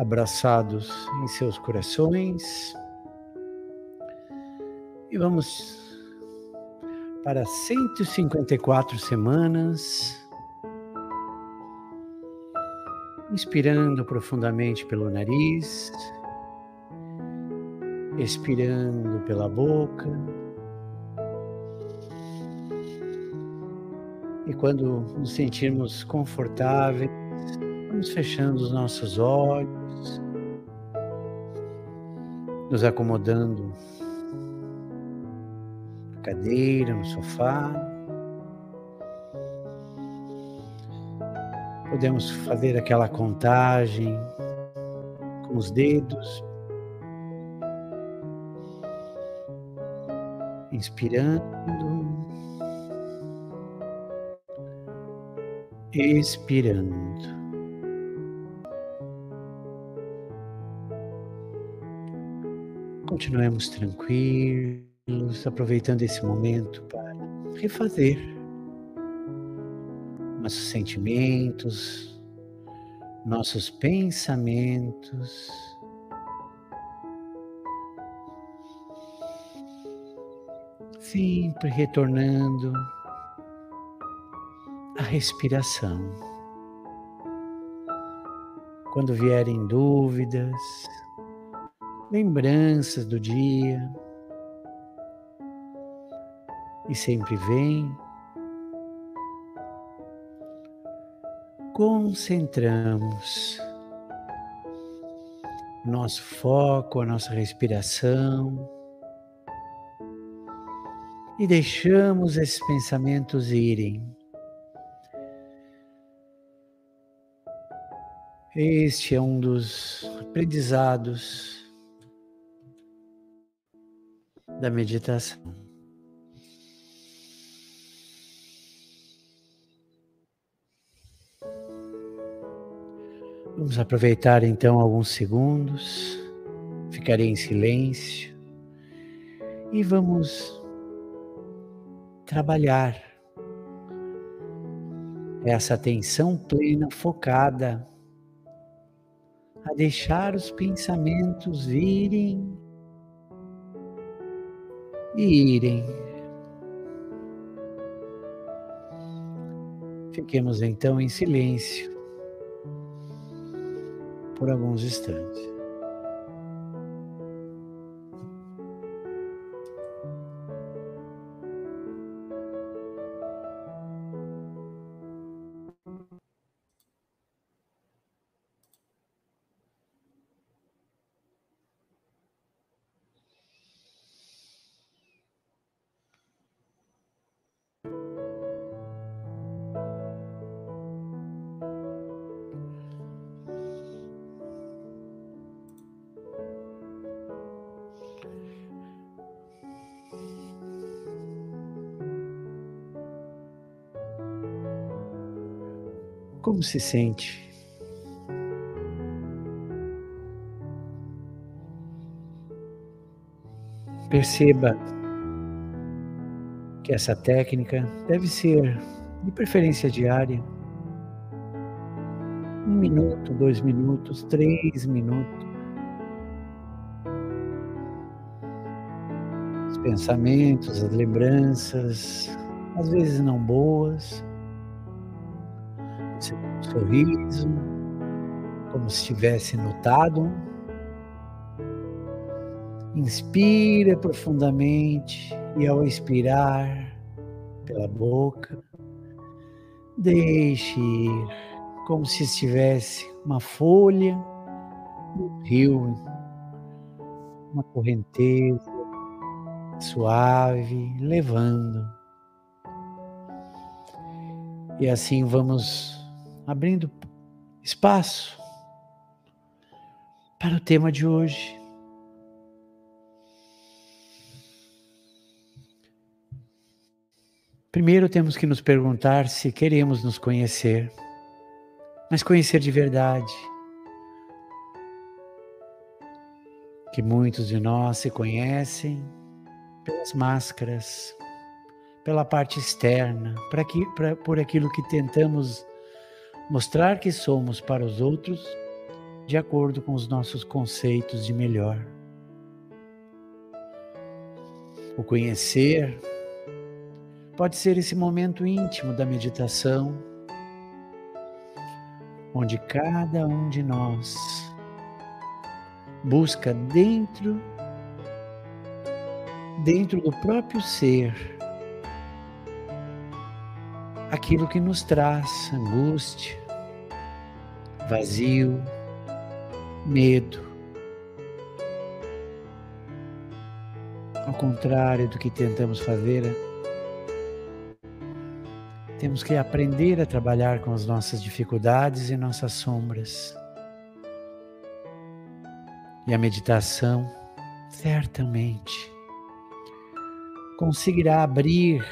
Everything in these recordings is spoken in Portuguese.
abraçados em seus corações. E vamos para 154 semanas, inspirando profundamente pelo nariz, expirando pela boca. E quando nos sentirmos confortáveis, vamos fechando os nossos olhos, nos acomodando na cadeira, no sofá. Podemos fazer aquela contagem com os dedos, inspirando, expirando. Continuemos tranquilos, aproveitando esse momento para refazer nossos sentimentos, nossos pensamentos. Sempre retornando à respiração. Quando vierem dúvidas, lembranças do dia. E sempre vem. Concentramos nosso foco, a nossa respiração e deixamos esses pensamentos irem. Este é um dos aprendizados da meditação. Vamos aproveitar então alguns segundos, ficarei em silêncio e vamos trabalhar essa atenção plena focada a deixar os pensamentos virem irem. Fiquemos então em silêncio por alguns instantes. Como se sente? Perceba que essa técnica deve ser de preferência diária. Um minuto, dois minutos, três minutos. Os pensamentos, as lembranças, às vezes não boas, sorriso, como se tivesse notado. Inspira profundamente e ao expirar pela boca, deixe ir como se estivesse uma folha no rio, uma correnteza suave, levando. E assim vamos abrindo espaço para o tema de hoje. Primeiro temos que nos perguntar se queremos nos conhecer, mas conhecer de verdade. Que muitos de nós se conhecem pelas máscaras, pela parte externa, por aquilo que tentamos mostrar que somos para os outros de acordo com os nossos conceitos de melhor. O conhecer pode ser esse momento íntimo da meditação, onde cada um de nós busca dentro dentro do próprio ser aquilo que nos traz angústia, vazio, medo. Ao contrário do que tentamos fazer, temos que aprender a trabalhar com as nossas dificuldades e nossas sombras. E a meditação, certamente, conseguirá abrir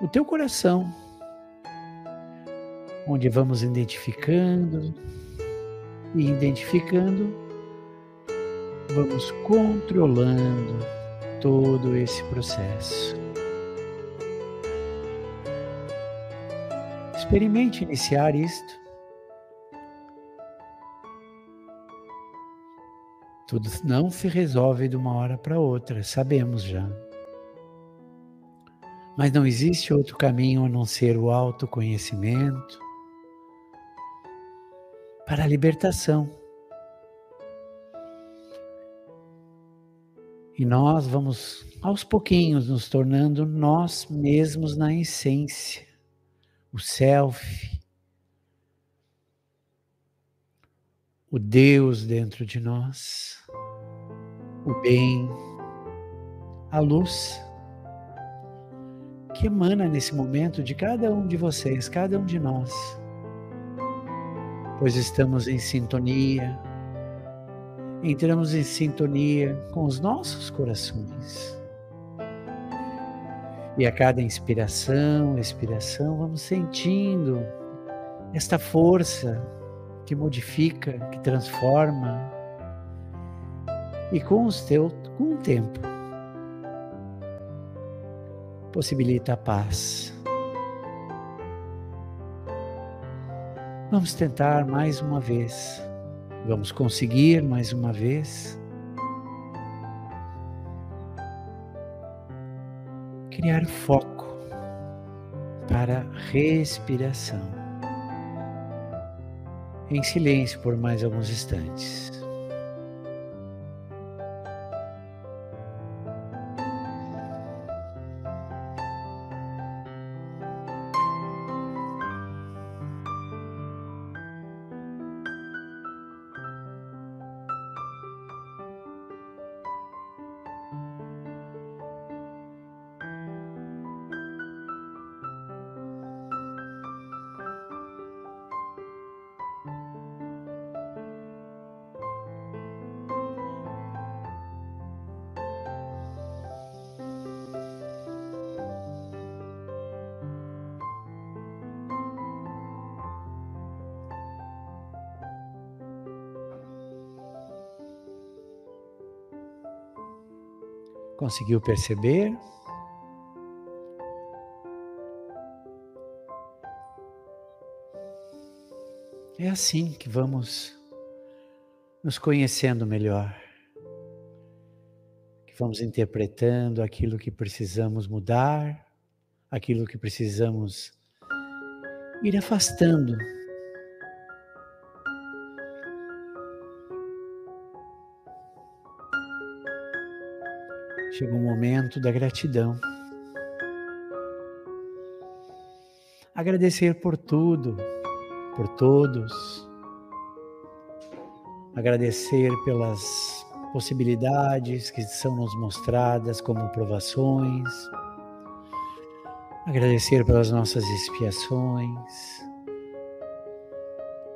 o teu coração, onde vamos identificando e identificando, vamos controlando todo esse processo. Experimente iniciar isto. Tudo não se resolve de uma hora para outra, sabemos já. Mas não existe outro caminho a não ser o autoconhecimento para a libertação. E nós vamos aos pouquinhos nos tornando nós mesmos na essência, o self, o Deus dentro de nós, o bem, a luz que emana nesse momento de cada um de vocês, cada um de nós. Pois estamos em sintonia, entramos em sintonia com os nossos corações. E a cada inspiração, expiração, vamos sentindo esta força que modifica, que transforma. E com, os teu, com o tempo, possibilita a paz. Vamos tentar mais uma vez. Vamos conseguir mais uma vez. Criar foco para respiração. Em silêncio por mais alguns instantes. Conseguiu perceber? É assim que vamos nos conhecendo melhor, que vamos interpretando aquilo que precisamos mudar, aquilo que precisamos ir afastando chega um momento da gratidão. Agradecer por tudo, por todos. Agradecer pelas possibilidades que são nos mostradas como provações. Agradecer pelas nossas expiações,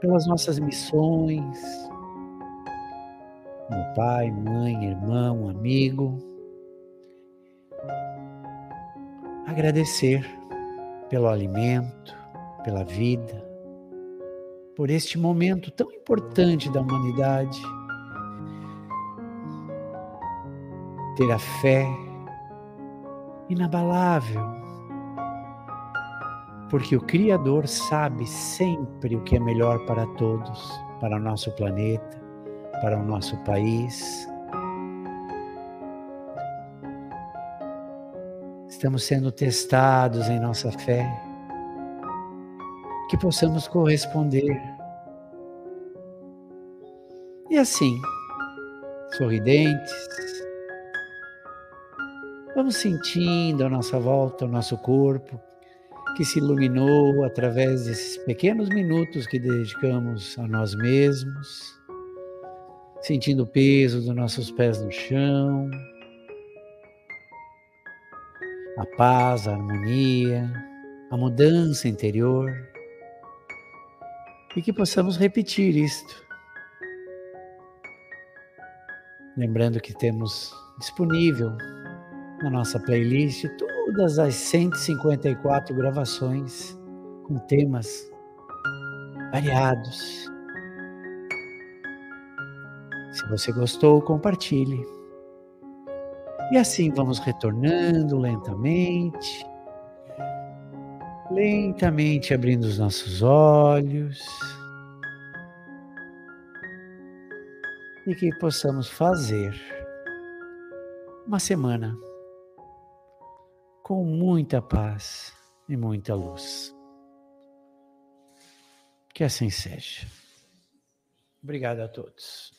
pelas nossas missões, como pai, mãe, irmão, amigo. Agradecer pelo alimento, pela vida, por este momento tão importante da humanidade. Ter a fé inabalável, porque o Criador sabe sempre o que é melhor para todos. para o nosso planeta, para o nosso país. Estamos sendo testados em nossa fé, que possamos corresponder. E assim, sorridentes, vamos sentindo a nossa volta, o nosso corpo, que se iluminou através desses pequenos minutos que dedicamos a nós mesmos, sentindo o peso dos nossos pés no chão, a paz, a harmonia, a mudança interior, e que possamos repetir isto. Lembrando que temos disponível na nossa playlist todas as 154 gravações com temas variados. Se você gostou, compartilhe. E assim vamos retornando lentamente, lentamente abrindo os nossos olhos. E que possamos fazer uma semana com muita paz e muita luz. Que assim seja. Obrigado a todos.